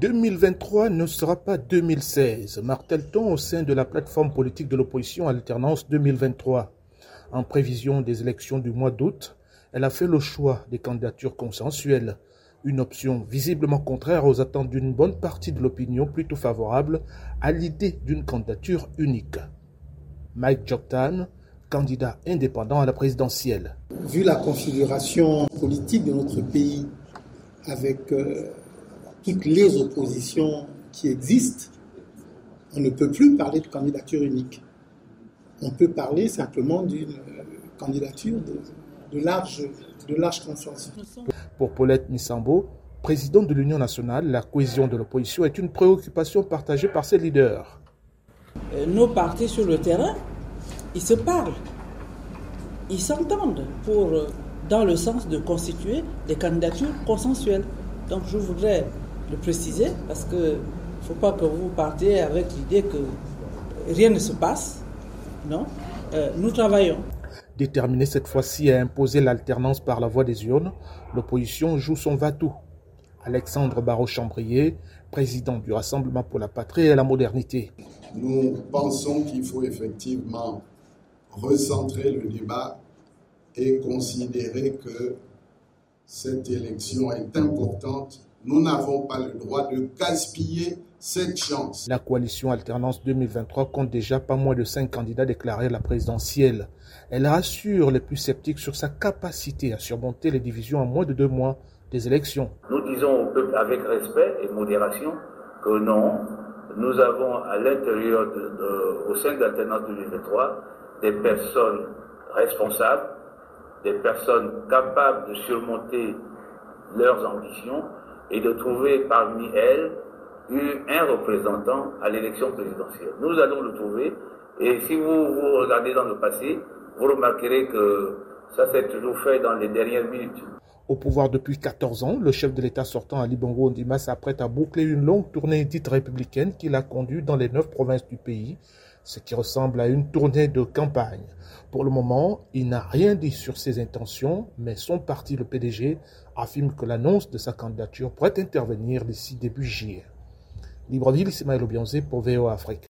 2023 ne sera pas 2016, martèle-t-on au sein de la plateforme politique de l'opposition Alternance 2023. En prévision des élections du mois d'août, elle a fait le choix des candidatures consensuelles, une option visiblement contraire aux attentes d'une bonne partie de l'opinion plutôt favorable à l'idée d'une candidature unique. Mike Joktan, candidat indépendant à la présidentielle. Vu la configuration politique de notre pays, avec euh, toutes les oppositions qui existent, on ne peut plus parler de candidature unique. On peut parler simplement d'une euh, candidature de, de, large, de large consensus. Pour Paulette Nissambo, présidente de l'Union nationale, la cohésion de l'opposition est une préoccupation partagée par ses leaders. Euh, nos partis sur le terrain, ils se parlent, ils s'entendent pour, dans le sens de constituer des candidatures consensuelles. Donc je voudrais le préciser parce que ne faut pas que vous partiez avec l'idée que rien ne se passe. Non, euh, nous travaillons. Déterminé cette fois-ci à imposer l'alternance par la voie des urnes, l'opposition joue son va-tout. Alexandre Barraud-Chambrier, président du Rassemblement pour la patrie et la modernité. Nous pensons qu'il faut effectivement recentrer le débat et considérer que cette élection est importante nous n'avons pas le droit de gaspiller cette chance. La coalition Alternance 2023 compte déjà pas moins de cinq candidats déclarés à la présidentielle. Elle rassure les plus sceptiques sur sa capacité à surmonter les divisions en moins de deux mois des élections. Nous disons au peuple avec respect et modération que non, nous avons à l'intérieur, au sein d'Alternance 2023, des personnes responsables, des personnes capables de surmonter leurs ambitions et de trouver parmi elles un représentant à l'élection présidentielle. Nous allons le trouver et si vous, vous regardez dans le passé, vous remarquerez que ça s'est toujours fait dans les dernières minutes. Au pouvoir depuis 14 ans, le chef de l'État sortant Ali Bongo Ondima s'apprête à boucler une longue tournée dite républicaine qu'il a conduite dans les neuf provinces du pays, ce qui ressemble à une tournée de campagne. Pour le moment, il n'a rien dit sur ses intentions, mais son parti, le PDG, affirme que l'annonce de sa candidature pourrait intervenir d'ici début juillet. Libreville, Ismaël Obianzé pour VO Afrique.